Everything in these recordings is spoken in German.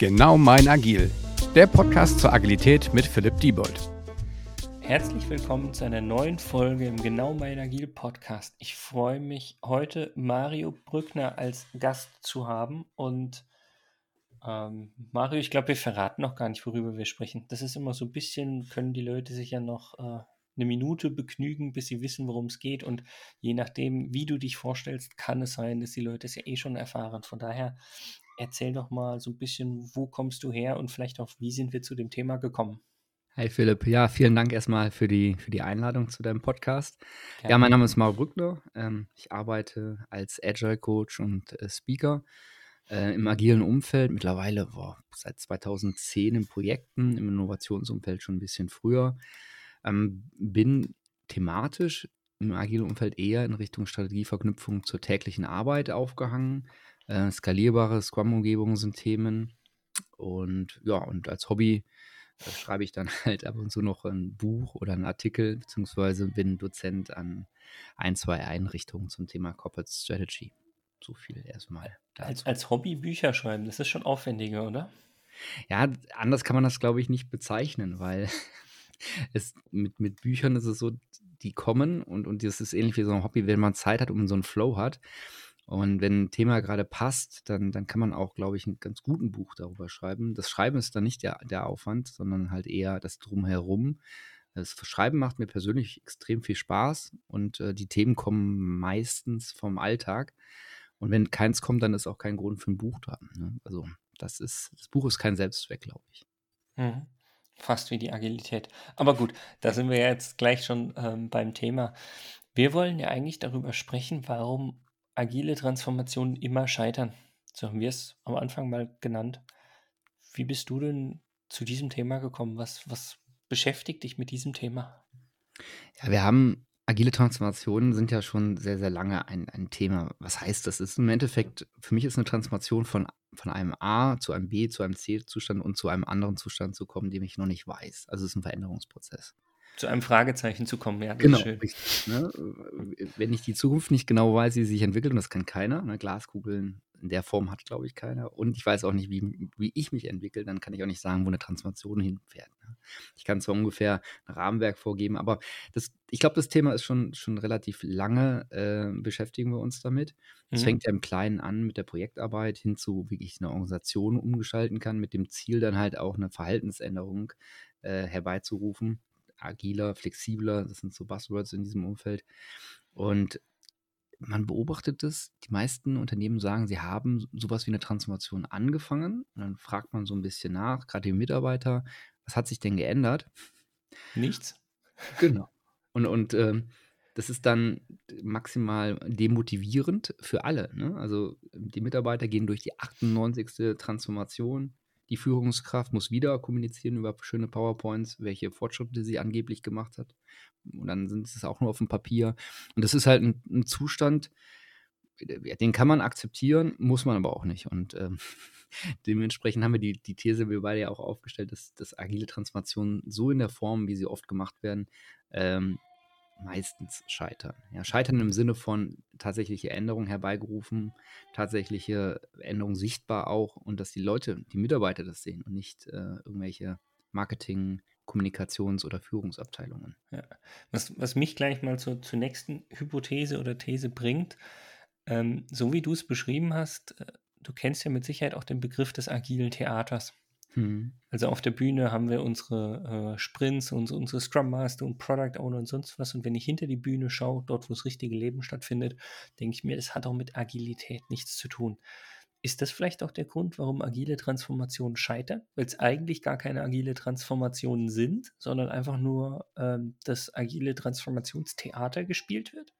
Genau mein Agil, der Podcast zur Agilität mit Philipp Diebold. Herzlich willkommen zu einer neuen Folge im Genau mein Agil Podcast. Ich freue mich, heute Mario Brückner als Gast zu haben. Und ähm, Mario, ich glaube, wir verraten noch gar nicht, worüber wir sprechen. Das ist immer so ein bisschen, können die Leute sich ja noch äh, eine Minute begnügen, bis sie wissen, worum es geht. Und je nachdem, wie du dich vorstellst, kann es sein, dass die Leute es ja eh schon erfahren. Von daher erzähl doch mal so ein bisschen, wo kommst du her und vielleicht auch, wie sind wir zu dem Thema gekommen? Hi Philipp, ja, vielen Dank erstmal für die, für die Einladung zu deinem Podcast. Gerne. Ja, mein Name ist Mauro Brückner. Ähm, ich arbeite als Agile Coach und äh, Speaker äh, im agilen Umfeld. Mittlerweile boah, seit 2010 in Projekten, im Innovationsumfeld schon ein bisschen früher. Ähm, bin thematisch im agilen Umfeld eher in Richtung Strategieverknüpfung zur täglichen Arbeit aufgehangen. Äh, skalierbare Scrum-Umgebungen sind Themen. Und ja, und als Hobby äh, schreibe ich dann halt ab und zu noch ein Buch oder einen Artikel, beziehungsweise bin Dozent an ein, zwei Einrichtungen zum Thema Corporate Strategy. So viel erstmal. Als, als Hobby Bücher schreiben, das ist schon aufwendiger, oder? Ja, anders kann man das, glaube ich, nicht bezeichnen, weil es mit, mit Büchern ist es so, die kommen und, und das ist ähnlich wie so ein Hobby, wenn man Zeit hat und so einen Flow hat. Und wenn ein Thema gerade passt, dann, dann kann man auch, glaube ich, einen ganz guten Buch darüber schreiben. Das Schreiben ist dann nicht der, der Aufwand, sondern halt eher das Drumherum. Das Schreiben macht mir persönlich extrem viel Spaß und äh, die Themen kommen meistens vom Alltag. Und wenn keins kommt, dann ist auch kein Grund für ein Buch da. Ne? Also das ist, das Buch ist kein Selbstzweck, glaube ich. Mhm. Fast wie die Agilität. Aber gut, da sind wir jetzt gleich schon ähm, beim Thema. Wir wollen ja eigentlich darüber sprechen, warum agile Transformationen immer scheitern. So haben wir es am Anfang mal genannt. Wie bist du denn zu diesem Thema gekommen? Was, was beschäftigt dich mit diesem Thema? Ja, wir haben agile Transformationen sind ja schon sehr, sehr lange ein, ein Thema. Was heißt das? Ist im Endeffekt, für mich ist eine Transformation von, von einem A zu einem B, zu einem C-Zustand und zu einem anderen Zustand zu kommen, den ich noch nicht weiß. Also es ist ein Veränderungsprozess zu einem Fragezeichen zu kommen. Ja, genau. Richtig, ne? Wenn ich die Zukunft nicht genau weiß, wie sie sich entwickelt, und das kann keiner, ne? Glaskugeln in der Form hat, glaube ich, keiner. Und ich weiß auch nicht, wie, wie ich mich entwickle, dann kann ich auch nicht sagen, wo eine Transformation hinfährt. Ne? Ich kann zwar ungefähr ein Rahmenwerk vorgeben, aber das, ich glaube, das Thema ist schon, schon relativ lange, äh, beschäftigen wir uns damit. Es mhm. fängt ja im Kleinen an mit der Projektarbeit hin zu, wie ich eine Organisation umgestalten kann, mit dem Ziel dann halt auch eine Verhaltensänderung äh, herbeizurufen agiler, flexibler, das sind so Buzzwords in diesem Umfeld. Und man beobachtet es, die meisten Unternehmen sagen, sie haben sowas wie eine Transformation angefangen. Und dann fragt man so ein bisschen nach, gerade die Mitarbeiter, was hat sich denn geändert? Nichts. Genau. Und, und ähm, das ist dann maximal demotivierend für alle. Ne? Also die Mitarbeiter gehen durch die 98. Transformation die Führungskraft muss wieder kommunizieren über schöne PowerPoints, welche Fortschritte sie angeblich gemacht hat. Und dann sind es auch nur auf dem Papier. Und das ist halt ein, ein Zustand, den kann man akzeptieren, muss man aber auch nicht. Und ähm, dementsprechend haben wir die, die These, wir beide ja auch aufgestellt, dass, dass agile Transformationen so in der Form, wie sie oft gemacht werden, ähm, meistens scheitern. Ja, scheitern im Sinne von tatsächliche Änderungen herbeigerufen, tatsächliche Änderungen sichtbar auch und dass die Leute, die Mitarbeiter das sehen und nicht äh, irgendwelche Marketing, Kommunikations- oder Führungsabteilungen. Ja. Was, was mich gleich mal zu, zur nächsten Hypothese oder These bringt, ähm, so wie du es beschrieben hast, äh, du kennst ja mit Sicherheit auch den Begriff des agilen Theaters. Mhm. Also auf der Bühne haben wir unsere äh, Sprints, unsere, unsere Scrum Master und Product Owner und sonst was. Und wenn ich hinter die Bühne schaue, dort wo das richtige Leben stattfindet, denke ich mir, das hat auch mit Agilität nichts zu tun. Ist das vielleicht auch der Grund, warum agile Transformationen scheitern? Weil es eigentlich gar keine agile Transformationen sind, sondern einfach nur ähm, das agile Transformationstheater gespielt wird?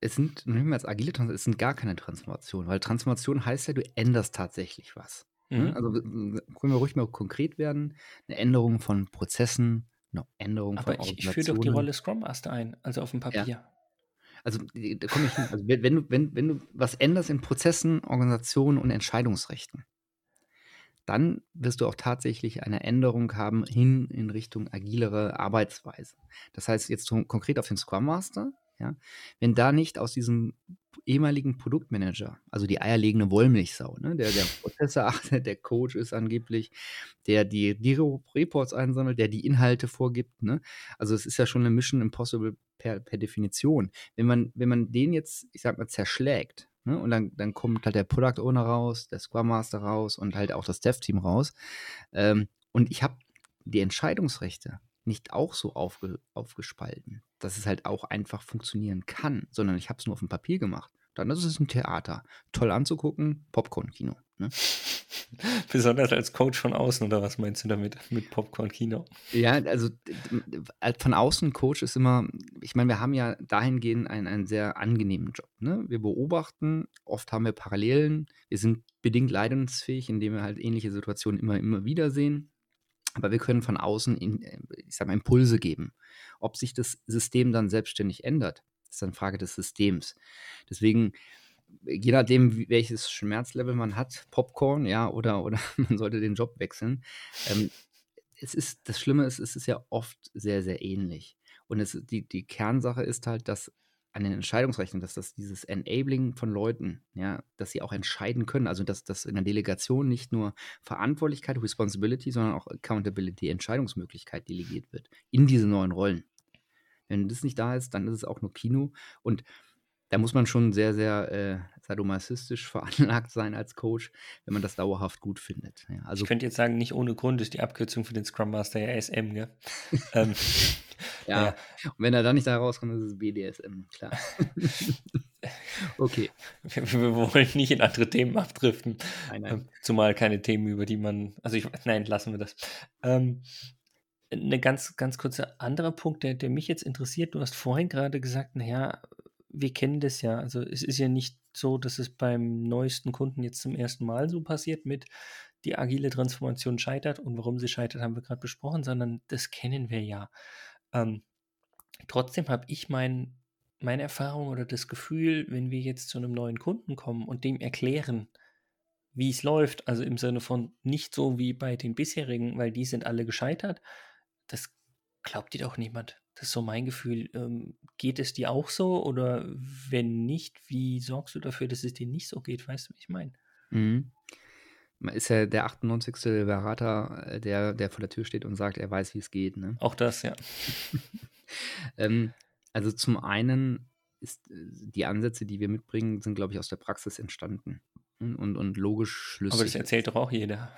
Es sind, nehmen wir als agile Transformationen, es sind gar keine Transformationen, weil Transformation heißt ja, du änderst tatsächlich was. Ne? Mhm. Also können wir ruhig mal konkret werden. Eine Änderung von Prozessen, eine Änderung Aber von ich, ich führe doch die Rolle Scrum Master ein, also auf dem Papier. Ja. Also da komme ich hin. Also wenn, du, wenn, wenn du was änderst in Prozessen, Organisationen und Entscheidungsrechten, dann wirst du auch tatsächlich eine Änderung haben hin in Richtung agilere Arbeitsweise. Das heißt jetzt konkret auf den Scrum Master, ja, wenn da nicht aus diesem ehemaligen Produktmanager, also die eierlegende Wollmilchsau, ne, der der Prozesse achtet, der Coach ist angeblich, der die, die Reports einsammelt, der die Inhalte vorgibt. Ne? Also es ist ja schon eine Mission Impossible per, per Definition. Wenn man, wenn man den jetzt, ich sag mal, zerschlägt, ne, und dann, dann kommt halt der Product Owner raus, der Scrum Master raus und halt auch das Dev-Team raus. Ähm, und ich habe die Entscheidungsrechte nicht auch so aufge, aufgespalten, dass es halt auch einfach funktionieren kann, sondern ich habe es nur auf dem Papier gemacht. Dann ist es ein Theater. Toll anzugucken, Popcorn-Kino. Ne? Besonders als Coach von außen, oder was meinst du damit mit Popcorn-Kino? Ja, also von außen Coach ist immer, ich meine, wir haben ja dahingehend einen, einen sehr angenehmen Job. Ne? Wir beobachten, oft haben wir Parallelen, wir sind bedingt leidensfähig, indem wir halt ähnliche Situationen immer, immer wieder sehen. Aber wir können von außen, in, äh, ich sag mal, Impulse geben. Ob sich das System dann selbstständig ändert, ist dann Frage des Systems. Deswegen, je nachdem, welches Schmerzlevel man hat, Popcorn, ja, oder, oder man sollte den Job wechseln. Ähm, es ist, das Schlimme ist, es ist ja oft sehr, sehr ähnlich. Und es, die, die Kernsache ist halt, dass an den Entscheidungsrechten, dass das dieses Enabling von Leuten, ja, dass sie auch entscheiden können, also dass das in der Delegation nicht nur Verantwortlichkeit, Responsibility, sondern auch Accountability, Entscheidungsmöglichkeit delegiert wird in diese neuen Rollen. Wenn das nicht da ist, dann ist es auch nur Kino und da muss man schon sehr, sehr äh, sadomasochistisch veranlagt sein als Coach, wenn man das dauerhaft gut findet. Ja, also, ich könnte jetzt sagen, nicht ohne Grund ist die Abkürzung für den Scrum Master ja SM, gell? ähm, ja. ja. Und wenn er dann nicht da rauskommt, ist es BDSM, klar. okay. Wir, wir, wollen nicht in andere Themen abdriften. Nein, nein. Ähm, zumal keine Themen, über die man. Also ich, nein, lassen wir das. Ähm, eine ganz, ganz kurze andere Punkt, der, der mich jetzt interessiert. Du hast vorhin gerade gesagt, naja, wir kennen das ja. Also es ist ja nicht so, dass es beim neuesten Kunden jetzt zum ersten Mal so passiert mit die agile Transformation scheitert und warum sie scheitert, haben wir gerade besprochen, sondern das kennen wir ja. Ähm, trotzdem habe ich mein, meine Erfahrung oder das Gefühl, wenn wir jetzt zu einem neuen Kunden kommen und dem erklären, wie es läuft, also im Sinne von nicht so wie bei den bisherigen, weil die sind alle gescheitert, das glaubt dir doch niemand. Das ist so mein Gefühl. Ähm, geht es dir auch so? Oder wenn nicht, wie sorgst du dafür, dass es dir nicht so geht? Weißt du, wie ich meine? Mhm. Ist ja der 98. Berater, äh, der, der vor der Tür steht und sagt, er weiß, wie es geht. Ne? Auch das, ja. ähm, also zum einen ist äh, die Ansätze, die wir mitbringen, sind, glaube ich, aus der Praxis entstanden und, und logisch schlüssig. Aber das erzählt doch auch jeder.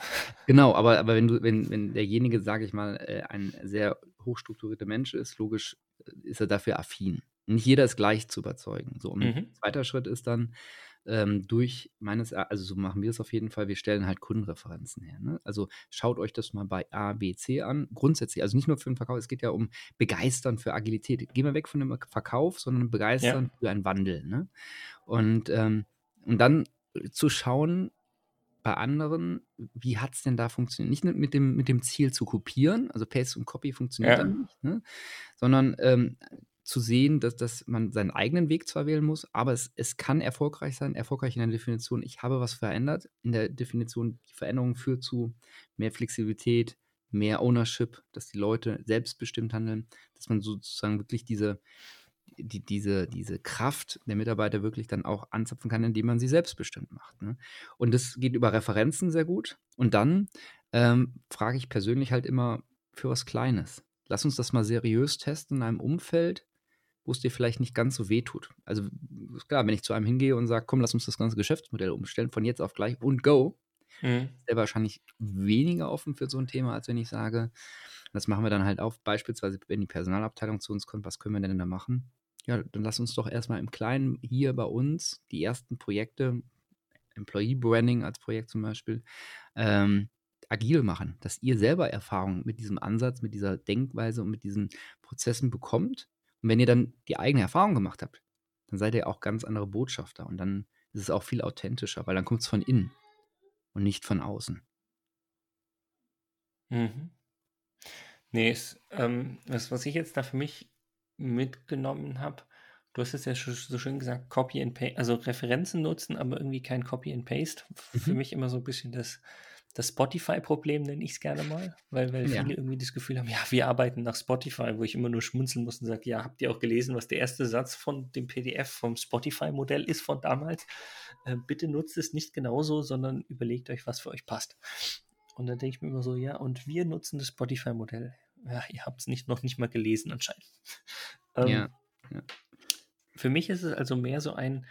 Genau, aber, aber wenn du, wenn, wenn derjenige, sage ich mal, äh, ein sehr hochstrukturierter Mensch ist, logisch äh, ist er dafür affin. Nicht jeder ist gleich zu überzeugen. So, und mhm. zweiter Schritt ist dann, ähm, durch meines, also so machen wir es auf jeden Fall, wir stellen halt Kundenreferenzen her. Ne? Also schaut euch das mal bei A, B, C an. Grundsätzlich, also nicht nur für den Verkauf, es geht ja um Begeistern für Agilität. Gehen wir weg von dem Verkauf, sondern Begeistern ja. für einen Wandel. Ne? Und, ähm, und dann zu schauen bei anderen, wie hat es denn da funktioniert? Nicht mit dem, mit dem Ziel zu kopieren, also Paste und Copy funktioniert ja. dann nicht, ne? sondern ähm, zu sehen, dass, dass man seinen eigenen Weg zwar wählen muss, aber es, es kann erfolgreich sein, erfolgreich in der Definition, ich habe was verändert. In der Definition, die Veränderung führt zu mehr Flexibilität, mehr Ownership, dass die Leute selbstbestimmt handeln, dass man sozusagen wirklich diese die, diese, diese Kraft der Mitarbeiter wirklich dann auch anzapfen kann, indem man sie selbstbestimmt macht. Ne? Und das geht über Referenzen sehr gut. Und dann ähm, frage ich persönlich halt immer für was Kleines. Lass uns das mal seriös testen in einem Umfeld, wo es dir vielleicht nicht ganz so weh tut. Also ist klar, wenn ich zu einem hingehe und sage, komm, lass uns das ganze Geschäftsmodell umstellen, von jetzt auf gleich und go, mhm. ist er wahrscheinlich weniger offen für so ein Thema, als wenn ich sage, das machen wir dann halt auch, beispielsweise, wenn die Personalabteilung zu uns kommt, was können wir denn da machen? Ja, dann lass uns doch erstmal im Kleinen hier bei uns die ersten Projekte, Employee Branding als Projekt zum Beispiel, ähm, agil machen, dass ihr selber Erfahrung mit diesem Ansatz, mit dieser Denkweise und mit diesen Prozessen bekommt. Und wenn ihr dann die eigene Erfahrung gemacht habt, dann seid ihr auch ganz andere Botschafter und dann ist es auch viel authentischer, weil dann kommt es von innen und nicht von außen. Mhm. Nee, ist, ähm, was, was ich jetzt da für mich mitgenommen habe. Du hast es ja so schön gesagt, Copy and Paste, also Referenzen nutzen, aber irgendwie kein Copy and Paste. Mhm. Für mich immer so ein bisschen das, das Spotify-Problem, nenne ich es gerne mal, weil, weil ja. viele irgendwie das Gefühl haben, ja, wir arbeiten nach Spotify, wo ich immer nur schmunzeln muss und sage, ja, habt ihr auch gelesen, was der erste Satz von dem PDF vom Spotify-Modell ist von damals? Äh, bitte nutzt es nicht genauso, sondern überlegt euch, was für euch passt. Und dann denke ich mir immer so, ja, und wir nutzen das Spotify-Modell. Ja, ihr habt es nicht, noch nicht mal gelesen anscheinend. ähm, ja. ja. Für mich ist es also mehr so ein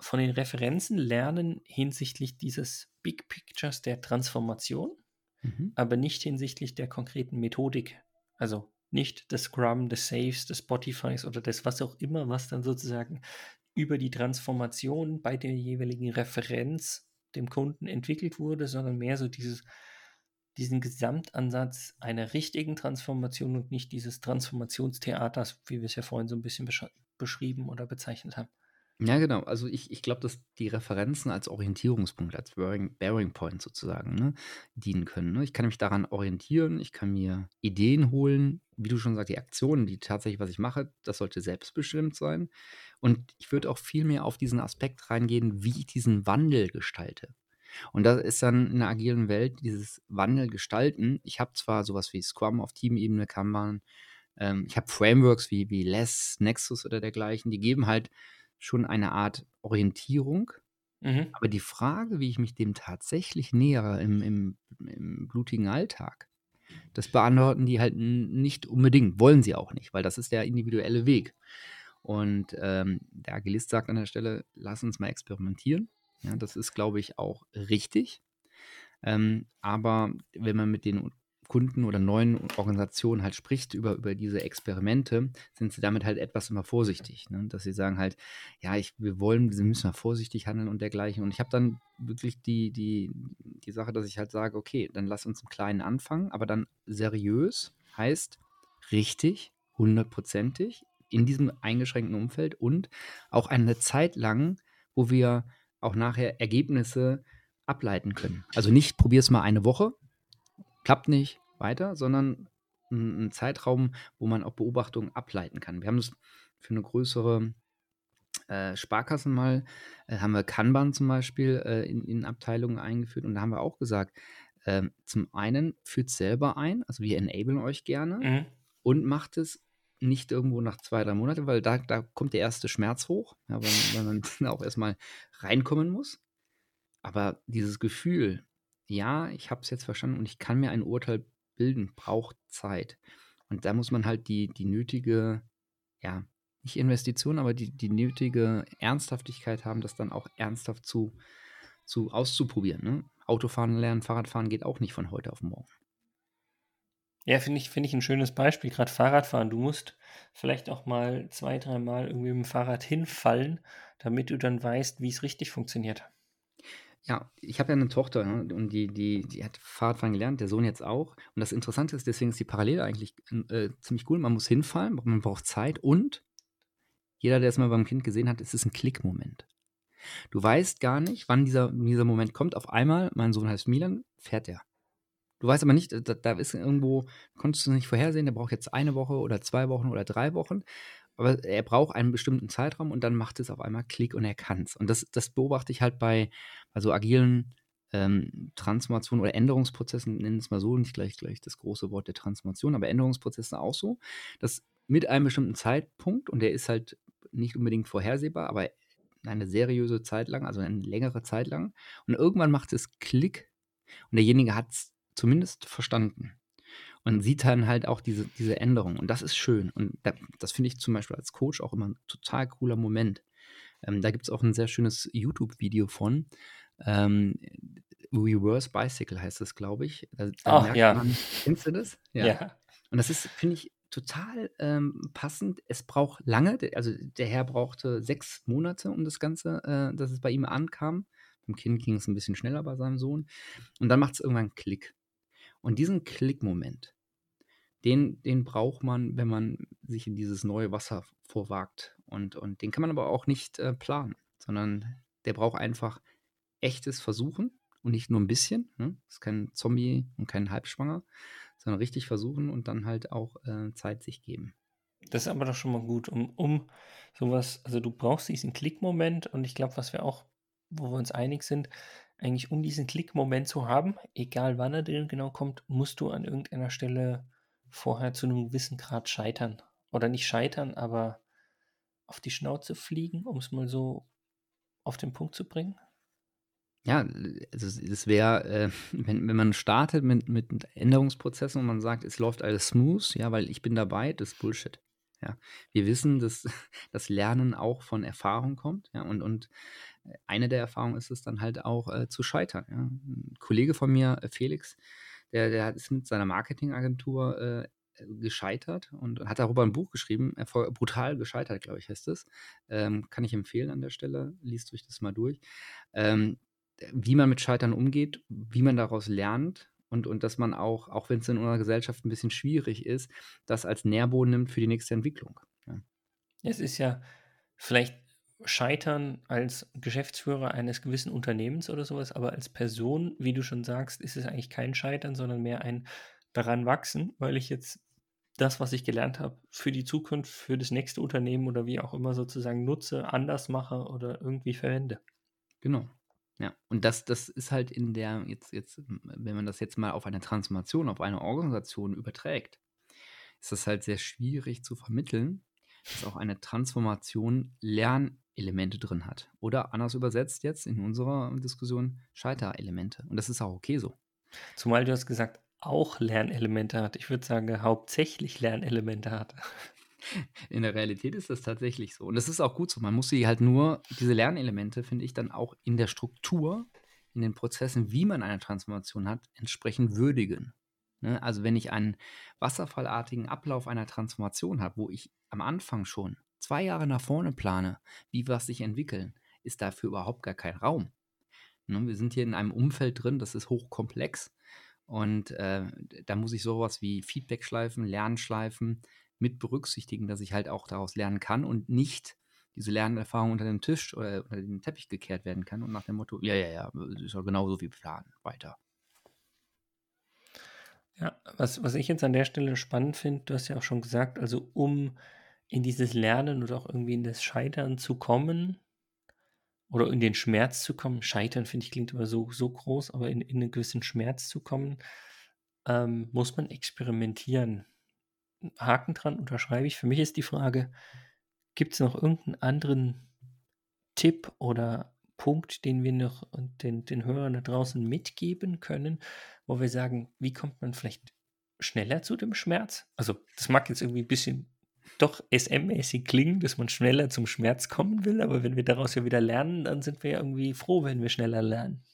von den Referenzen lernen hinsichtlich dieses Big Pictures der Transformation, mhm. aber nicht hinsichtlich der konkreten Methodik. Also nicht des Scrum, des Saves, des Spotifys oder des was auch immer, was dann sozusagen über die Transformation bei der jeweiligen Referenz dem Kunden entwickelt wurde, sondern mehr so dieses, diesen Gesamtansatz einer richtigen Transformation und nicht dieses Transformationstheaters, wie wir es ja vorhin so ein bisschen beschrieben oder bezeichnet haben. Ja, genau. Also ich, ich glaube, dass die Referenzen als Orientierungspunkt, als Bearing, Bearing Point sozusagen, ne, dienen können. Ne? Ich kann mich daran orientieren, ich kann mir Ideen holen, wie du schon sagst, die Aktionen, die tatsächlich, was ich mache, das sollte selbstbestimmt sein. Und ich würde auch viel mehr auf diesen Aspekt reingehen, wie ich diesen Wandel gestalte. Und das ist dann in der agilen Welt dieses Wandel gestalten. Ich habe zwar sowas wie Scrum auf Teamebene, Kanban, ähm, ich habe Frameworks wie, wie Less, Nexus oder dergleichen, die geben halt schon eine Art Orientierung. Mhm. Aber die Frage, wie ich mich dem tatsächlich nähere im, im, im blutigen Alltag, das beantworten die halt nicht unbedingt, wollen sie auch nicht, weil das ist der individuelle Weg. Und ähm, der Agilist sagt an der Stelle, lass uns mal experimentieren. Ja, das ist, glaube ich, auch richtig. Ähm, aber wenn man mit den Kunden oder neuen Organisationen halt spricht über, über diese Experimente, sind sie damit halt etwas immer vorsichtig. Ne? Dass sie sagen halt, ja, ich, wir wollen, wir müssen mal vorsichtig handeln und dergleichen. Und ich habe dann wirklich die, die, die Sache, dass ich halt sage, okay, dann lass uns im Kleinen anfangen, aber dann seriös heißt richtig, hundertprozentig in diesem eingeschränkten Umfeld und auch eine Zeit lang, wo wir auch nachher Ergebnisse ableiten können. Also nicht probier es mal eine Woche, klappt nicht, weiter, sondern ein, Zeitraum, wo man auch Beobachtungen ableiten kann. Wir haben das für eine größere äh, Sparkasse mal, äh, haben wir Kanban zum Beispiel äh, in, in, Abteilungen eingeführt und da haben wir auch gesagt, ähm, zum einen führt selber ein, also wir enablen euch gerne mhm. und macht es nicht irgendwo nach zwei, drei Monaten, weil da, da kommt der erste Schmerz hoch, ja, weil, weil man auch erstmal reinkommen muss. Aber dieses Gefühl, ja, ich habe es jetzt verstanden und ich kann mir ein Urteil bilden, braucht Zeit. Und da muss man halt die, die nötige, ja, nicht Investition, aber die, die nötige Ernsthaftigkeit haben, das dann auch ernsthaft zu, zu auszuprobieren. Ne? Autofahren lernen, Fahrradfahren geht auch nicht von heute auf morgen. Ja, finde ich, find ich ein schönes Beispiel, gerade Fahrradfahren. Du musst vielleicht auch mal zwei, dreimal irgendwie mit dem Fahrrad hinfallen, damit du dann weißt, wie es richtig funktioniert. Ja, ich habe ja eine Tochter ne, und die, die, die hat Fahrradfahren gelernt, der Sohn jetzt auch. Und das Interessante ist, deswegen ist die Parallele eigentlich äh, ziemlich cool. Man muss hinfallen, man braucht Zeit und jeder, der es mal beim Kind gesehen hat, es ist ein Klickmoment. Du weißt gar nicht, wann dieser, dieser Moment kommt. Auf einmal, mein Sohn heißt Milan, fährt er. Du weißt aber nicht, da, da ist irgendwo, konntest du nicht vorhersehen, der braucht jetzt eine Woche oder zwei Wochen oder drei Wochen. Aber er braucht einen bestimmten Zeitraum und dann macht es auf einmal Klick und er kann es. Und das, das beobachte ich halt bei, bei so agilen ähm, Transformationen oder Änderungsprozessen, nennen es mal so, nicht gleich, gleich das große Wort der Transformation, aber Änderungsprozesse auch so, dass mit einem bestimmten Zeitpunkt, und der ist halt nicht unbedingt vorhersehbar, aber eine seriöse Zeit lang, also eine längere Zeit lang, und irgendwann macht es Klick und derjenige hat es zumindest verstanden und sieht dann halt auch diese, diese Änderung. Und das ist schön. Und da, das finde ich zum Beispiel als Coach auch immer ein total cooler Moment. Ähm, da gibt es auch ein sehr schönes YouTube-Video von. Ähm, Reverse Bicycle heißt das, glaube ich. Da, da Ach, ja. Man, kennst du das? Ja. ja. Und das ist, finde ich, total ähm, passend. Es braucht lange, also der Herr brauchte sechs Monate, um das Ganze, äh, dass es bei ihm ankam. Beim Kind ging es ein bisschen schneller bei seinem Sohn. Und dann macht es irgendwann einen Klick. Und diesen Klickmoment, den, den braucht man, wenn man sich in dieses neue Wasser vorwagt. Und, und den kann man aber auch nicht äh, planen, sondern der braucht einfach echtes Versuchen und nicht nur ein bisschen. Ne? Das ist kein Zombie und kein Halbschwanger, sondern richtig versuchen und dann halt auch äh, Zeit sich geben. Das ist aber doch schon mal gut, um, um sowas, also du brauchst diesen Klickmoment und ich glaube, was wir auch, wo wir uns einig sind, eigentlich um diesen Klickmoment zu haben, egal wann er denn genau kommt, musst du an irgendeiner Stelle vorher zu einem gewissen Grad scheitern. Oder nicht scheitern, aber auf die Schnauze fliegen, um es mal so auf den Punkt zu bringen? Ja, also es wäre, äh, wenn, wenn man startet mit, mit Änderungsprozessen und man sagt, es läuft alles smooth, ja, weil ich bin dabei, das ist Bullshit. Ja, wir wissen, dass das Lernen auch von Erfahrung kommt. Ja, und, und eine der Erfahrungen ist es dann halt auch äh, zu scheitern. Ja. Ein Kollege von mir, äh, Felix, der, der ist mit seiner Marketingagentur äh, gescheitert und hat darüber ein Buch geschrieben, Erfolg, brutal gescheitert, glaube ich, heißt es. Ähm, kann ich empfehlen an der Stelle, liest euch das mal durch. Ähm, wie man mit Scheitern umgeht, wie man daraus lernt und, und dass man auch, auch wenn es in unserer Gesellschaft ein bisschen schwierig ist, das als Nährboden nimmt für die nächste Entwicklung. Ja. Es ist ja vielleicht Scheitern als Geschäftsführer eines gewissen Unternehmens oder sowas, aber als Person, wie du schon sagst, ist es eigentlich kein Scheitern, sondern mehr ein daran wachsen, weil ich jetzt das, was ich gelernt habe, für die Zukunft, für das nächste Unternehmen oder wie auch immer sozusagen nutze, anders mache oder irgendwie verwende. Genau. Ja, und das, das ist halt in der, jetzt, jetzt, wenn man das jetzt mal auf eine Transformation, auf eine Organisation überträgt, ist das halt sehr schwierig zu vermitteln, dass auch eine Transformation Lernelemente drin hat. Oder anders übersetzt jetzt in unserer Diskussion Scheiterelemente. Und das ist auch okay so. Zumal du hast gesagt, auch Lernelemente hat. Ich würde sagen, hauptsächlich Lernelemente hat. In der Realität ist das tatsächlich so. Und das ist auch gut so. Man muss sie halt nur, diese Lernelemente, finde ich, dann auch in der Struktur, in den Prozessen, wie man eine Transformation hat, entsprechend würdigen. Ne? Also wenn ich einen wasserfallartigen Ablauf einer Transformation habe, wo ich am Anfang schon zwei Jahre nach vorne plane, wie was sich entwickeln, ist dafür überhaupt gar kein Raum. Ne? Wir sind hier in einem Umfeld drin, das ist hochkomplex. Und äh, da muss ich sowas wie Feedback-Schleifen, Lernschleifen, mit berücksichtigen, dass ich halt auch daraus lernen kann und nicht diese Lernerfahrung unter den Tisch oder unter den Teppich gekehrt werden kann und nach dem Motto, ja, ja, ja, ist ja genauso wie Plan, weiter. Ja, was, was ich jetzt an der Stelle spannend finde, du hast ja auch schon gesagt, also um in dieses Lernen oder auch irgendwie in das Scheitern zu kommen oder in den Schmerz zu kommen, Scheitern finde ich klingt immer so, so groß, aber in, in einen gewissen Schmerz zu kommen, ähm, muss man experimentieren. Haken dran, unterschreibe ich. Für mich ist die Frage, gibt es noch irgendeinen anderen Tipp oder Punkt, den wir noch den, den Hörern da draußen mitgeben können, wo wir sagen, wie kommt man vielleicht schneller zu dem Schmerz? Also das mag jetzt irgendwie ein bisschen doch SM-mäßig klingen, dass man schneller zum Schmerz kommen will, aber wenn wir daraus ja wieder lernen, dann sind wir ja irgendwie froh, wenn wir schneller lernen.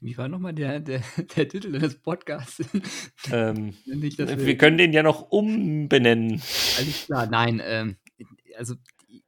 Wie war nochmal der, der, der Titel des Podcasts? Ähm, Nicht, wir, wir, können den ja noch umbenennen. Alles klar, nein. Ähm, also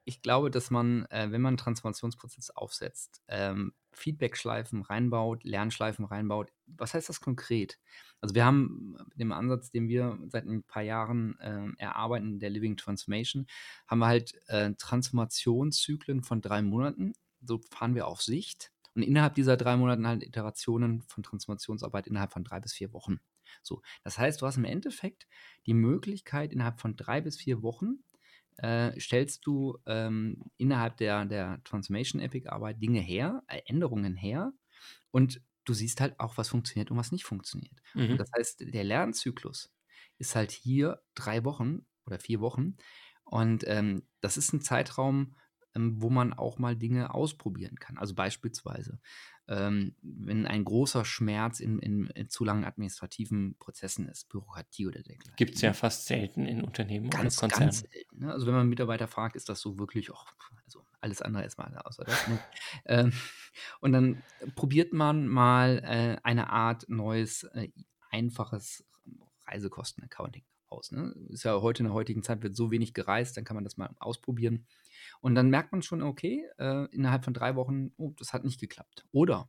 ich glaube, dass man, äh, wenn man einen Transformationsprozess aufsetzt, ähm, Feedback-Schleifen reinbaut, Lernschleifen reinbaut. Was heißt das konkret? Also wir haben den Ansatz, den wir seit ein paar Jahren äh, erarbeiten, der Living Transformation, haben wir halt äh, Transformationszyklen von drei Monaten. So fahren wir auf Sicht und innerhalb dieser drei Monate halt Iterationen von Transformationsarbeit innerhalb von drei bis vier Wochen. So, das heißt, du hast im Endeffekt die Möglichkeit, innerhalb von drei bis vier Wochen äh, stellst du ähm, innerhalb der, der Transformation Epic Arbeit Dinge her, äh, Änderungen her und du siehst halt auch, was funktioniert und was nicht funktioniert. Mhm. das heißt, der Lernzyklus ist halt hier drei Wochen oder vier Wochen und ähm, das ist ein Zeitraum, ähm, wo man auch mal Dinge ausprobieren kann. Also beispielsweise, ähm, wenn ein großer Schmerz in, in, in, zu langen administrativen Prozessen ist, Bürokratie oder dergleichen. Gibt es ja fast selten in Unternehmen ganz, oder Konzernen. Ganz selten. Ne? Also wenn man Mitarbeiter fragt, ist das so wirklich, auch, also alles andere ist mal außer das. Ne? ähm, und dann probiert man mal äh, eine Art neues, äh, einfaches Reisekosten-Accounting aus. Ne? Ist ja heute in der heutigen Zeit wird so wenig gereist, dann kann man das mal ausprobieren. Und dann merkt man schon, okay, äh, innerhalb von drei Wochen, oh, das hat nicht geklappt. Oder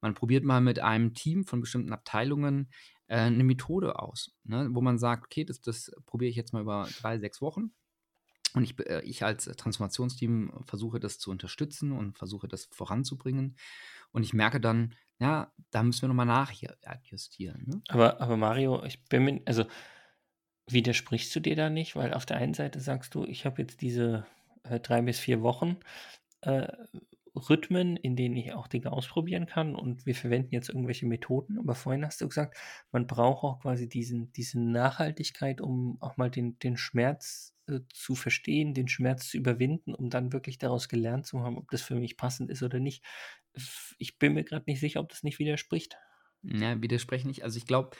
man probiert mal mit einem Team von bestimmten Abteilungen äh, eine Methode aus, ne, wo man sagt, okay, das, das probiere ich jetzt mal über drei, sechs Wochen. Und ich, äh, ich als Transformationsteam versuche das zu unterstützen und versuche das voranzubringen. Und ich merke dann, ja, da müssen wir nochmal nachjustieren. Ne? Aber, aber Mario, ich bin mir, also Widersprichst du dir da nicht? Weil auf der einen Seite sagst du, ich habe jetzt diese äh, drei bis vier Wochen äh, Rhythmen, in denen ich auch Dinge ausprobieren kann und wir verwenden jetzt irgendwelche Methoden. Aber vorhin hast du gesagt, man braucht auch quasi diesen, diese Nachhaltigkeit, um auch mal den, den Schmerz äh, zu verstehen, den Schmerz zu überwinden, um dann wirklich daraus gelernt zu haben, ob das für mich passend ist oder nicht. Ich bin mir gerade nicht sicher, ob das nicht widerspricht. Ja, widerspreche nicht. Also ich glaube,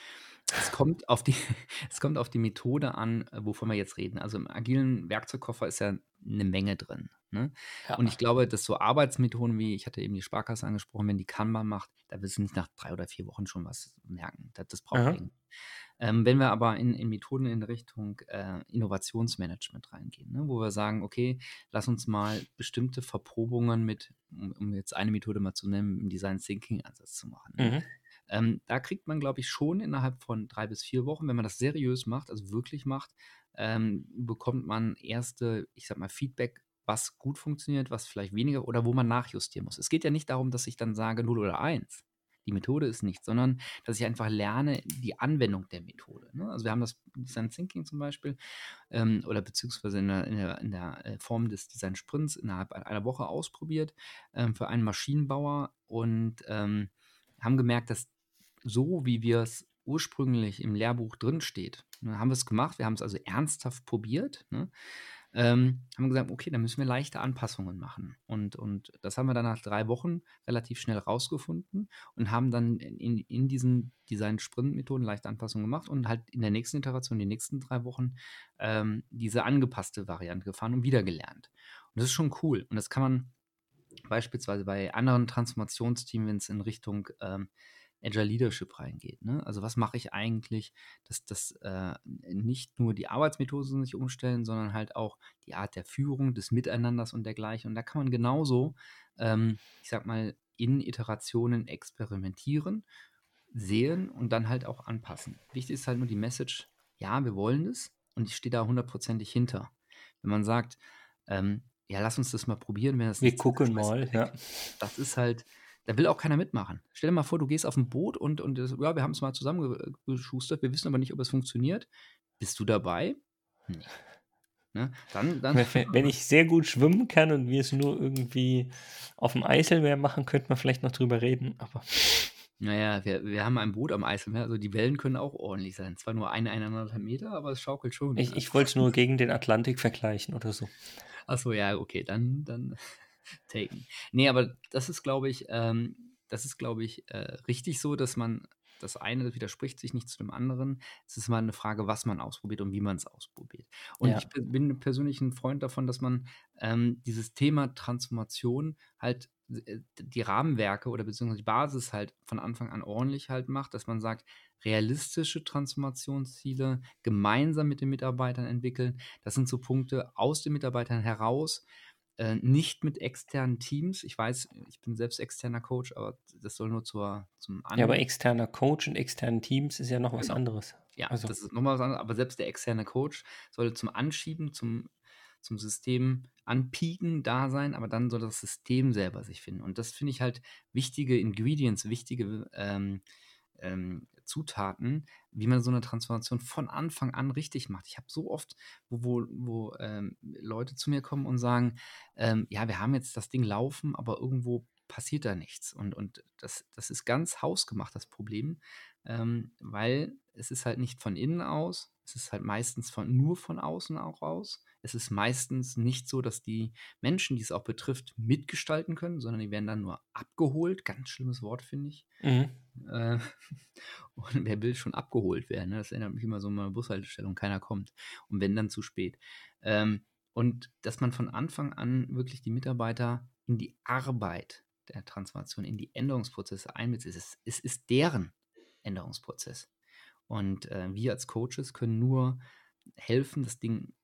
es kommt auf die, es kommt auf die Methode an, äh, wovon wir jetzt reden. Also im agilen Werkzeugkoffer ist ja eine Menge drin. Ne? Ja. Und ich glaube, dass so Arbeitsmethoden wie, ich hatte eben die Sparkasse angesprochen, wenn die Kanban macht, da wirst du nicht nach drei oder vier Wochen schon was merken. Das, das braucht Aha. Ähm, wenn wir aber in, in Methoden in Richtung äh, Innovationsmanagement reingehen, ne, wo wir sagen, okay, lass uns mal bestimmte Verprobungen mit, um, um jetzt eine Methode mal zu nennen, im Design Thinking Ansatz zu machen. Ne? Mhm. Ähm, da kriegt man, glaube ich, schon innerhalb von drei bis vier Wochen, wenn man das seriös macht, also wirklich macht, ähm, bekommt man erste, ich sag mal, Feedback, was gut funktioniert, was vielleicht weniger oder wo man nachjustieren muss. Es geht ja nicht darum, dass ich dann sage 0 oder 1. Die Methode ist nicht, sondern dass ich einfach lerne die Anwendung der Methode. Ne? Also wir haben das Design Thinking zum Beispiel ähm, oder beziehungsweise in der, in der, in der äh, Form des Design Sprints innerhalb einer Woche ausprobiert ähm, für einen Maschinenbauer und ähm, haben gemerkt, dass so, wie wir es ursprünglich im Lehrbuch drin steht, ne, haben wir es gemacht. Wir haben es also ernsthaft probiert. Ne? Ähm, haben gesagt, okay, dann müssen wir leichte Anpassungen machen. Und, und das haben wir dann nach drei Wochen relativ schnell rausgefunden und haben dann in, in diesen Design-Sprint-Methoden leichte Anpassungen gemacht und halt in der nächsten Iteration, die nächsten drei Wochen, ähm, diese angepasste Variante gefahren und wieder gelernt. Und das ist schon cool. Und das kann man beispielsweise bei anderen Transformationsteams, wenn es in Richtung ähm, Agile Leadership reingeht. Ne? Also was mache ich eigentlich, dass das äh, nicht nur die Arbeitsmethoden sich umstellen, sondern halt auch die Art der Führung, des Miteinanders und dergleichen. Und da kann man genauso, ähm, ich sag mal, in Iterationen experimentieren, sehen und dann halt auch anpassen. Wichtig ist halt nur die Message, ja, wir wollen es und ich stehe da hundertprozentig hinter. Wenn man sagt, ähm, ja, lass uns das mal probieren, wenn das Wir gucken mal, ja. Das ist halt, da will auch keiner mitmachen. Stell dir mal vor, du gehst auf ein Boot und, und ja, wir haben es mal zusammengeschustert, wir wissen aber nicht, ob es funktioniert. Bist du dabei? Nee. Ne? Dann, dann Wenn ich sehr gut schwimmen kann und wir es nur irgendwie auf dem Eiselmeer machen, könnte man vielleicht noch drüber reden, aber. Naja, wir, wir haben ein Boot am Eiselmeer, also die Wellen können auch ordentlich sein. Zwar nur eine, eineinhalb Meter, aber es schaukelt schon. Ich, ich wollte es nur gegen den Atlantik vergleichen oder so. Achso, ja, okay, dann, dann taken. Nee, aber das ist, glaube ich, ähm, das ist, glaube ich, äh, richtig so, dass man das eine widerspricht sich nicht zu dem anderen. Es ist mal eine Frage, was man ausprobiert und wie man es ausprobiert. Und ja. ich bin persönlich ein Freund davon, dass man ähm, dieses Thema Transformation halt äh, die Rahmenwerke oder beziehungsweise die Basis halt von Anfang an ordentlich halt macht, dass man sagt, realistische Transformationsziele gemeinsam mit den Mitarbeitern entwickeln. Das sind so Punkte aus den Mitarbeitern heraus, äh, nicht mit externen Teams. Ich weiß, ich bin selbst externer Coach, aber das soll nur zur, zum An Ja, aber externer Coach und externen Teams ist ja noch was genau. anderes. Ja, also. das ist nochmal was anderes, aber selbst der externe Coach sollte zum Anschieben, zum, zum System anpieken da sein, aber dann soll das System selber sich finden. Und das finde ich halt wichtige Ingredients, wichtige ähm, ähm, Zutaten, wie man so eine Transformation von Anfang an richtig macht. Ich habe so oft, wo, wo, wo ähm, Leute zu mir kommen und sagen, ähm, ja, wir haben jetzt das Ding laufen, aber irgendwo passiert da nichts. Und, und das, das ist ganz hausgemacht, das Problem, ähm, weil es ist halt nicht von innen aus, es ist halt meistens von, nur von außen auch aus. Es ist meistens nicht so, dass die Menschen, die es auch betrifft, mitgestalten können, sondern die werden dann nur abgeholt. Ganz schlimmes Wort, finde ich. Mhm. Äh, und wer will schon abgeholt werden? Ne? Das erinnert mich immer so an eine Bushaltestelle und keiner kommt. Und wenn dann zu spät. Ähm, und dass man von Anfang an wirklich die Mitarbeiter in die Arbeit der Transformation, in die Änderungsprozesse einbezieht. Es, es ist deren Änderungsprozess. Und äh, wir als Coaches können nur helfen, das Ding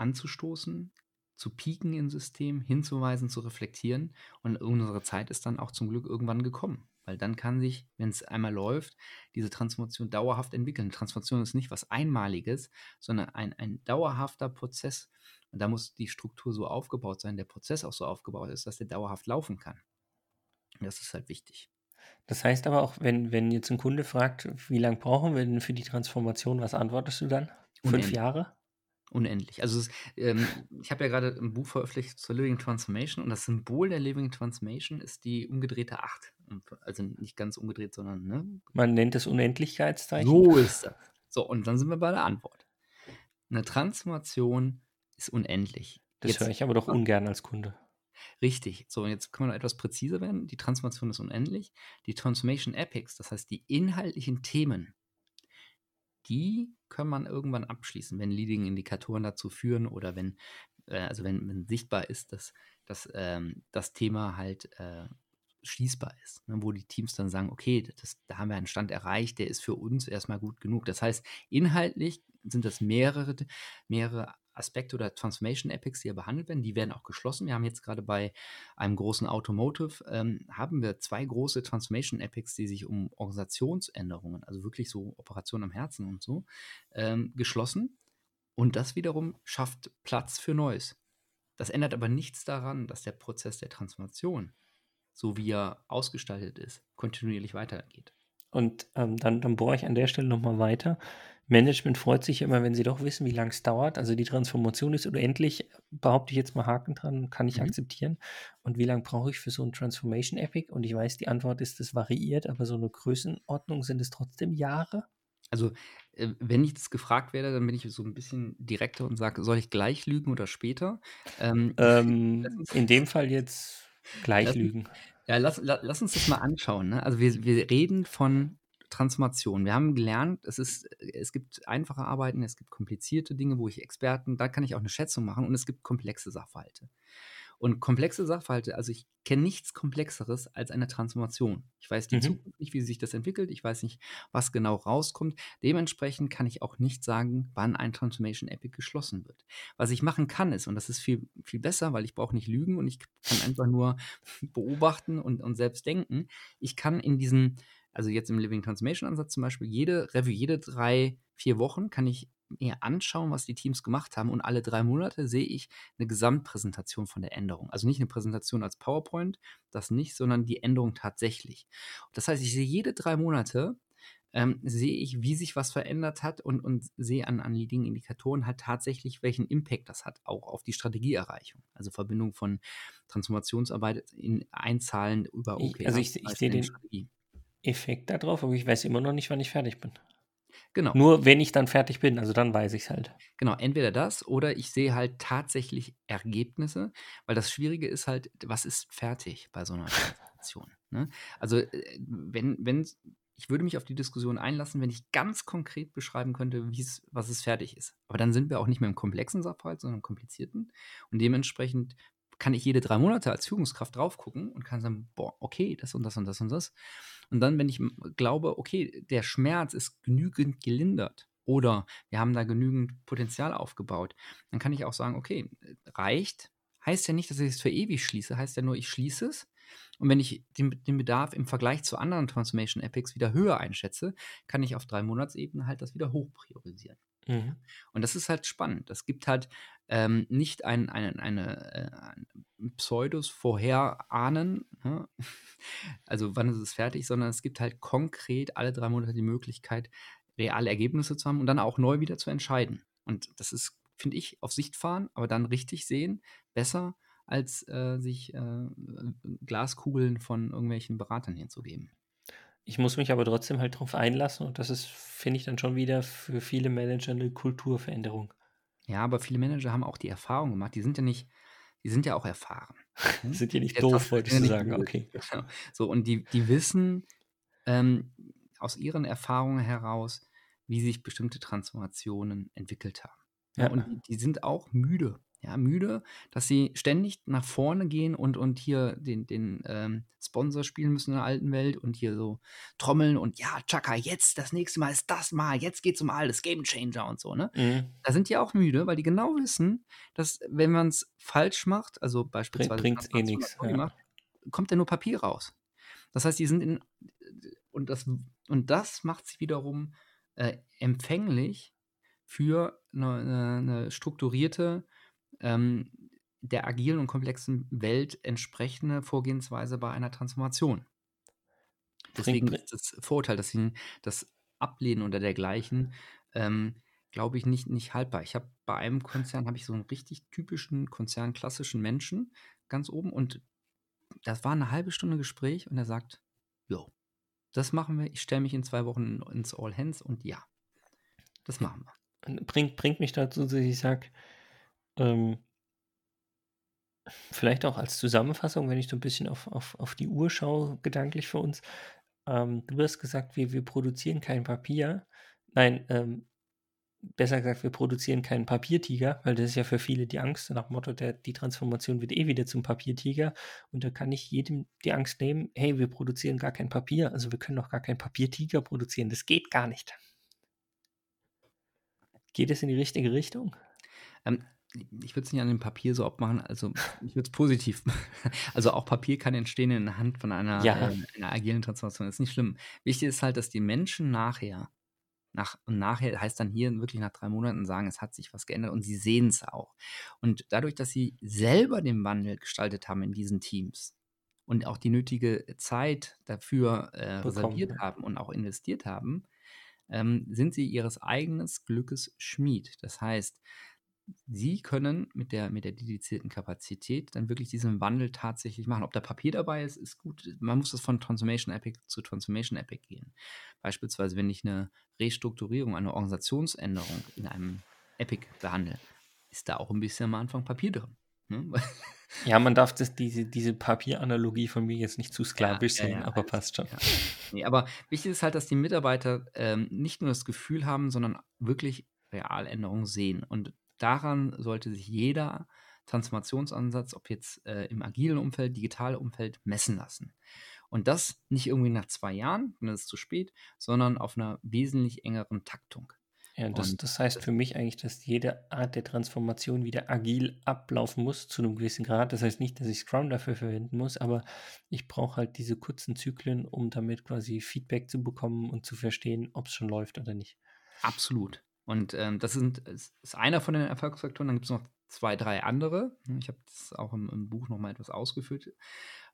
anzustoßen, zu pieken im System, hinzuweisen, zu reflektieren. Und unsere Zeit ist dann auch zum Glück irgendwann gekommen. Weil dann kann sich, wenn es einmal läuft, diese Transformation dauerhaft entwickeln. Transformation ist nicht was Einmaliges, sondern ein, ein dauerhafter Prozess. Und da muss die Struktur so aufgebaut sein, der Prozess auch so aufgebaut ist, dass der dauerhaft laufen kann. Und das ist halt wichtig. Das heißt aber auch, wenn, wenn jetzt ein Kunde fragt, wie lange brauchen wir denn für die Transformation, was antwortest du dann? Fünf Jahre? Unendlich. Also es, ähm, ich habe ja gerade ein Buch veröffentlicht zur Living Transformation und das Symbol der Living Transformation ist die umgedrehte Acht. Also nicht ganz umgedreht, sondern ne? Man nennt es Unendlichkeitszeichen. So ist das. So, und dann sind wir bei der Antwort. Eine Transformation ist unendlich. Das höre ich aber doch ungern als Kunde. Richtig. So, und jetzt können wir noch etwas präziser werden. Die Transformation ist unendlich. Die Transformation Epics, das heißt die inhaltlichen Themen, die kann man irgendwann abschließen, wenn Leading-Indikatoren dazu führen oder wenn, äh, also wenn, wenn, sichtbar ist, dass, dass ähm, das Thema halt äh, schließbar ist, ne, wo die Teams dann sagen, okay, das, da haben wir einen Stand erreicht, der ist für uns erstmal gut genug. Das heißt, inhaltlich sind das mehrere, mehrere Aspekte oder Transformation Epics, die ja behandelt werden, die werden auch geschlossen. Wir haben jetzt gerade bei einem großen Automotive, ähm, haben wir zwei große Transformation Epics, die sich um Organisationsänderungen, also wirklich so Operationen am Herzen und so, ähm, geschlossen. Und das wiederum schafft Platz für Neues. Das ändert aber nichts daran, dass der Prozess der Transformation, so wie er ausgestaltet ist, kontinuierlich weitergeht. Und ähm, dann, dann bohre ich an der Stelle nochmal weiter. Management freut sich immer, wenn sie doch wissen, wie lange es dauert. Also die Transformation ist unendlich, behaupte ich jetzt mal Haken dran, kann ich mhm. akzeptieren. Und wie lange brauche ich für so ein Transformation Epic? Und ich weiß, die Antwort ist, das variiert, aber so eine Größenordnung sind es trotzdem Jahre? Also, äh, wenn ich das gefragt werde, dann bin ich so ein bisschen direkter und sage, soll ich gleich lügen oder später? Ähm, ähm, in dem Fall jetzt gleich lass, lügen. Ja, lass, lass, lass, uns das mal anschauen. Ne? Also wir, wir reden von Transformation. Wir haben gelernt, es, ist, es gibt einfache Arbeiten, es gibt komplizierte Dinge, wo ich Experten, da kann ich auch eine Schätzung machen und es gibt komplexe Sachverhalte. Und komplexe Sachverhalte, also ich kenne nichts Komplexeres als eine Transformation. Ich weiß die mhm. Zukunft nicht, wie sich das entwickelt. Ich weiß nicht, was genau rauskommt. Dementsprechend kann ich auch nicht sagen, wann ein Transformation Epic geschlossen wird. Was ich machen kann, ist, und das ist viel, viel besser, weil ich brauche nicht lügen und ich kann einfach nur beobachten und, und selbst denken. Ich kann in diesen also jetzt im Living Transformation Ansatz zum Beispiel, jede Review, jede drei, vier Wochen kann ich mir anschauen, was die Teams gemacht haben und alle drei Monate sehe ich eine Gesamtpräsentation von der Änderung. Also nicht eine Präsentation als PowerPoint, das nicht, sondern die Änderung tatsächlich. Das heißt, ich sehe jede drei Monate, ähm, sehe ich, wie sich was verändert hat und, und sehe an, an Leading-Indikatoren halt tatsächlich, welchen Impact das hat, auch auf die Strategieerreichung. Also Verbindung von Transformationsarbeit in Einzahlen über OKR. Ich, also ich, ich sehe den, Strategie. Effekt darauf, aber ich weiß immer noch nicht, wann ich fertig bin. Genau. Nur wenn ich dann fertig bin, also dann weiß ich es halt. Genau, entweder das oder ich sehe halt tatsächlich Ergebnisse, weil das Schwierige ist halt, was ist fertig bei so einer Transaktion? ne? Also, äh, wenn, wenn, ich würde mich auf die Diskussion einlassen, wenn ich ganz konkret beschreiben könnte, was es fertig ist. Aber dann sind wir auch nicht mehr im komplexen Sachverhalt, sondern im komplizierten. Und dementsprechend kann ich jede drei Monate als Führungskraft drauf gucken und kann sagen, boah, okay, das und das und das und das. Und dann, wenn ich glaube, okay, der Schmerz ist genügend gelindert oder wir haben da genügend Potenzial aufgebaut, dann kann ich auch sagen, okay, reicht. Heißt ja nicht, dass ich es für ewig schließe, heißt ja nur, ich schließe es. Und wenn ich den, den Bedarf im Vergleich zu anderen Transformation Epics wieder höher einschätze, kann ich auf drei Monatsebene halt das wieder hoch priorisieren. Mhm. Und das ist halt spannend. Das gibt halt ähm, nicht ein, ein, eine, äh, ein Pseudos vorherahnen, ne? also wann ist es fertig, sondern es gibt halt konkret alle drei Monate die Möglichkeit, reale Ergebnisse zu haben und dann auch neu wieder zu entscheiden. Und das ist, finde ich, auf Sicht fahren, aber dann richtig sehen, besser als äh, sich äh, Glaskugeln von irgendwelchen Beratern hinzugeben. Ich muss mich aber trotzdem halt darauf einlassen und das ist, finde ich, dann schon wieder für viele Manager eine Kulturveränderung. Ja, aber viele Manager haben auch die Erfahrung gemacht. Die sind ja nicht, die sind ja auch erfahren. Ne? sind ja nicht Jetzt doof, wollte ich sagen. Okay. Genau. So, und die, die wissen ähm, aus ihren Erfahrungen heraus, wie sich bestimmte Transformationen entwickelt haben. Ja, ja. Und die sind auch müde ja, müde, dass sie ständig nach vorne gehen und, und hier den, den ähm, Sponsor spielen müssen in der alten Welt und hier so trommeln und ja, Chaka, jetzt, das nächste Mal ist das Mal, jetzt geht's um alles, Game Changer und so, ne? Mhm. Da sind die auch müde, weil die genau wissen, dass wenn man es falsch macht, also beispielsweise bringt eh nichts, ja. kommt ja nur Papier raus. Das heißt, die sind in und das und das macht sie wiederum äh, empfänglich für eine, eine, eine strukturierte ähm, der agilen und komplexen Welt entsprechende Vorgehensweise bei einer Transformation. Deswegen ist das Vorurteil, dass sie das ablehnen oder dergleichen, ähm, glaube ich, nicht, nicht haltbar. Ich habe bei einem Konzern habe ich so einen richtig typischen konzernklassischen Menschen ganz oben und das war eine halbe Stunde Gespräch und er sagt, jo, das machen wir. Ich stelle mich in zwei Wochen ins All Hands und ja, das machen wir. Bringt, bringt mich dazu, dass ich sage, ähm, vielleicht auch als Zusammenfassung, wenn ich so ein bisschen auf, auf, auf die Uhr schaue, gedanklich für uns. Ähm, du hast gesagt, wir, wir produzieren kein Papier. Nein, ähm, besser gesagt, wir produzieren keinen Papiertiger, weil das ist ja für viele die Angst, nach dem Motto, der, die Transformation wird eh wieder zum Papiertiger. Und da kann ich jedem die Angst nehmen, hey, wir produzieren gar kein Papier, also wir können doch gar keinen Papiertiger produzieren. Das geht gar nicht. Geht es in die richtige Richtung? Ähm, ich würde es nicht an dem Papier so abmachen, also ich würde es positiv. Also auch Papier kann entstehen in der Hand von einer, Ja, äh, einer agilen Transformation. Das ist nicht schlimm. Wichtig ist halt, dass die Menschen nachher, nach, und nachher heißt dann hier wirklich nach drei Monaten sagen, es hat sich was geändert und sie sehen es auch. Und dadurch, dass sie selber den Wandel gestaltet haben in diesen Teams und auch die nötige Zeit dafür äh, reserviert haben und auch investiert haben, ähm, sind sie ihres eigenen Glückes Schmied. Das heißt, Sie können mit der, mit der dedizierten Kapazität dann wirklich diesen Wandel tatsächlich machen. Ob da Papier dabei ist, ist gut. Man muss das von Transformation Epic zu Transformation Epic gehen. Beispielsweise, wenn ich eine Restrukturierung, eine Organisationsänderung in einem Epic behandle, ist da auch ein bisschen am Anfang Papier drin. Ne? Ja, man darf das, diese, diese Papieranalogie von mir jetzt nicht zu Ja, sklavisch ja, sehen, ja, aber alles passt schon. Ja. Nee, aber wichtig ist halt, dass die Mitarbeiter ähm, nicht nur das Gefühl haben, sondern wirklich Realänderungen sehen. Und daran sollte sich jeder Transformationsansatz, ob jetzt äh, im agilen Umfeld, digitalen Umfeld, messen lassen. Und das nicht irgendwie nach zwei Jahren, dann ist es zu spät, sondern auf einer wesentlich engeren Taktung. Ja, das, das heißt für mich eigentlich, dass jede Art der Transformation wieder agil ablaufen muss, zu einem gewissen Grad. Das heißt nicht, dass ich Scrum dafür verwenden muss, aber ich brauche halt diese kurzen Zyklen, um damit quasi Feedback zu bekommen und zu verstehen, ob es schon läuft oder nicht. Absolut. Und ähm, das sind, ist, einer von den Erfolgsfaktoren. Dann gibt es noch zwei, drei andere. Ich habe das auch im, im Buch nochmal etwas ausgeführt.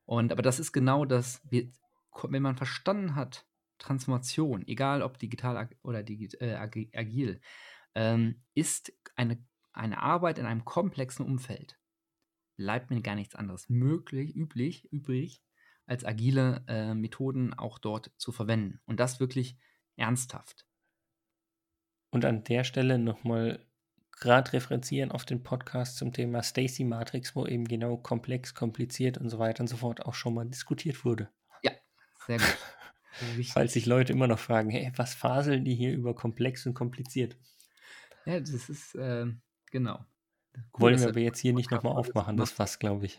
Und aber das ist genau das, wir, wenn man verstanden hat, Transformation, egal ob digital oder digi äh, agi- agil, ähm, ist eine, eine Arbeit in einem komplexen Umfeld. Bleibt mir gar nichts anderes möglich, üblich, übrig, als agile äh, Methoden auch dort zu verwenden. Und das wirklich ernsthaft. Und an der Stelle nochmal gerade referenzieren auf den Podcast zum Thema Stacy Matrix, wo eben genau komplex, kompliziert und so weiter und so fort auch schon mal diskutiert wurde. Ja, sehr gut. Falls sich Leute immer noch fragen, hey, was faseln die hier über komplex und kompliziert? Ja, das ist, äh, genau. Cool, Wollen wir aber jetzt hier nicht nochmal aufmachen, das Fass, glaube ich.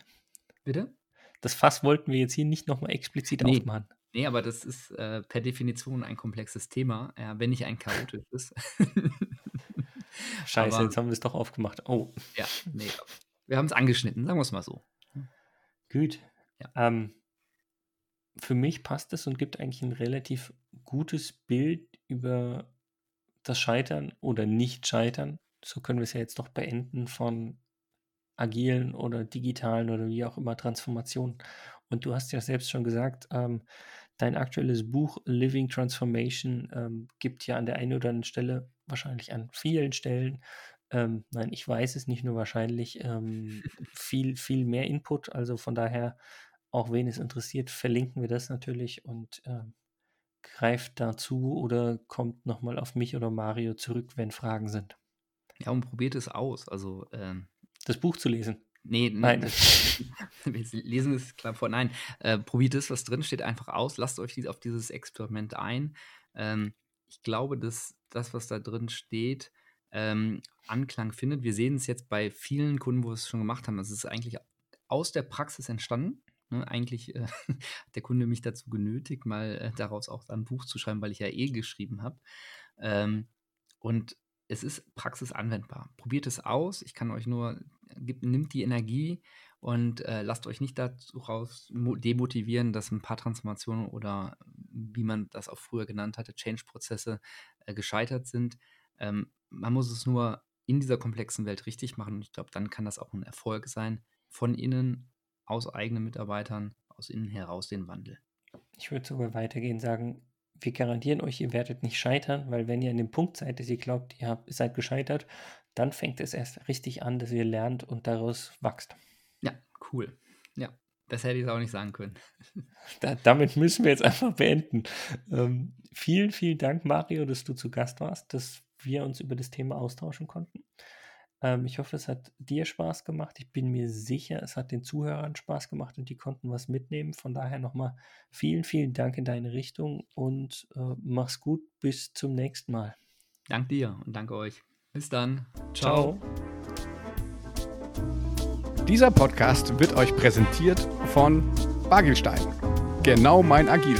Bitte? Das Fass wollten wir jetzt hier nicht nochmal explizit Nee. aufmachen. Nee, aber das ist äh, per Definition ein komplexes Thema, ja, wenn nicht ein chaotisches. Scheiße, Aber- jetzt haben wir es doch aufgemacht. Oh, ja, nee. Wir haben es angeschnitten, sagen wir es mal so. gut. Ja. Ähm, für mich passt es und gibt eigentlich ein relativ gutes Bild über das Scheitern oder Nicht-Scheitern. So können wir es ja jetzt doch beenden von agilen oder digitalen oder wie auch immer Transformationen. Und du hast ja selbst schon gesagt, ähm, dein aktuelles Buch Living Transformation ähm, gibt ja an der einen oder anderen Stelle, wahrscheinlich an vielen Stellen, ähm, nein, ich weiß es nicht nur wahrscheinlich, ähm, viel, viel mehr Input. Also von daher, auch wen es interessiert, verlinken wir das natürlich und ähm, greift dazu oder kommt nochmal auf mich oder Mario zurück, wenn Fragen sind. Ja, und probiert es aus. Also, ähm, Das Buch zu lesen. nee, Nein. das, wir lesen es klar vor. Nein, äh, probiert es, was drin steht, einfach aus. Lasst euch auf dieses Experiment ein. Ähm, ich glaube, dass das, was da drin steht, ähm, Anklang findet. Wir sehen es jetzt bei vielen Kunden, wo wir es schon gemacht haben. Es ist eigentlich aus der Praxis entstanden. Ne, eigentlich äh, hat der Kunde mich dazu genötigt, mal äh, daraus auch ein Buch zu schreiben, weil ich ja eh geschrieben habe. Ähm, und es ist praxisanwendbar. Probiert es aus. Ich kann euch nur, gibt, nimmt die Energie und äh, lasst euch nicht dazu raus mo- demotivieren, dass ein paar Transformationen oder wie man das auch früher genannt hatte, Change-Prozesse äh, gescheitert sind. Ähm, man muss es nur in dieser komplexen Welt richtig machen. Ich glaube, dann kann das auch ein Erfolg sein. Von innen, aus eigenen Mitarbeitern, aus innen heraus den Wandel. Ich würde sogar weitergehen sagen, wir garantieren euch, ihr werdet nicht scheitern, weil wenn ihr an dem Punkt seid, dass ihr glaubt, ihr habt, seid gescheitert, dann fängt es erst richtig an, dass ihr lernt und daraus wächst. Ja, cool. Ja, das hätte ich auch nicht sagen können. Da, damit müssen wir jetzt einfach beenden. Ähm, vielen, vielen Dank, Mario, dass du zu Gast warst, dass wir uns über das Thema austauschen konnten. Ähm, ich hoffe, es hat dir Spaß gemacht. Ich bin mir sicher, es hat den Zuhörern Spaß gemacht und die konnten was mitnehmen. Von daher nochmal vielen, vielen Dank in deine Richtung und äh, mach's gut. Bis zum nächsten Mal. Dank dir und danke euch. Bis dann. Ciao. Ciao. Dieser Podcast wird euch präsentiert von Bagelstein. Genau mein Agil.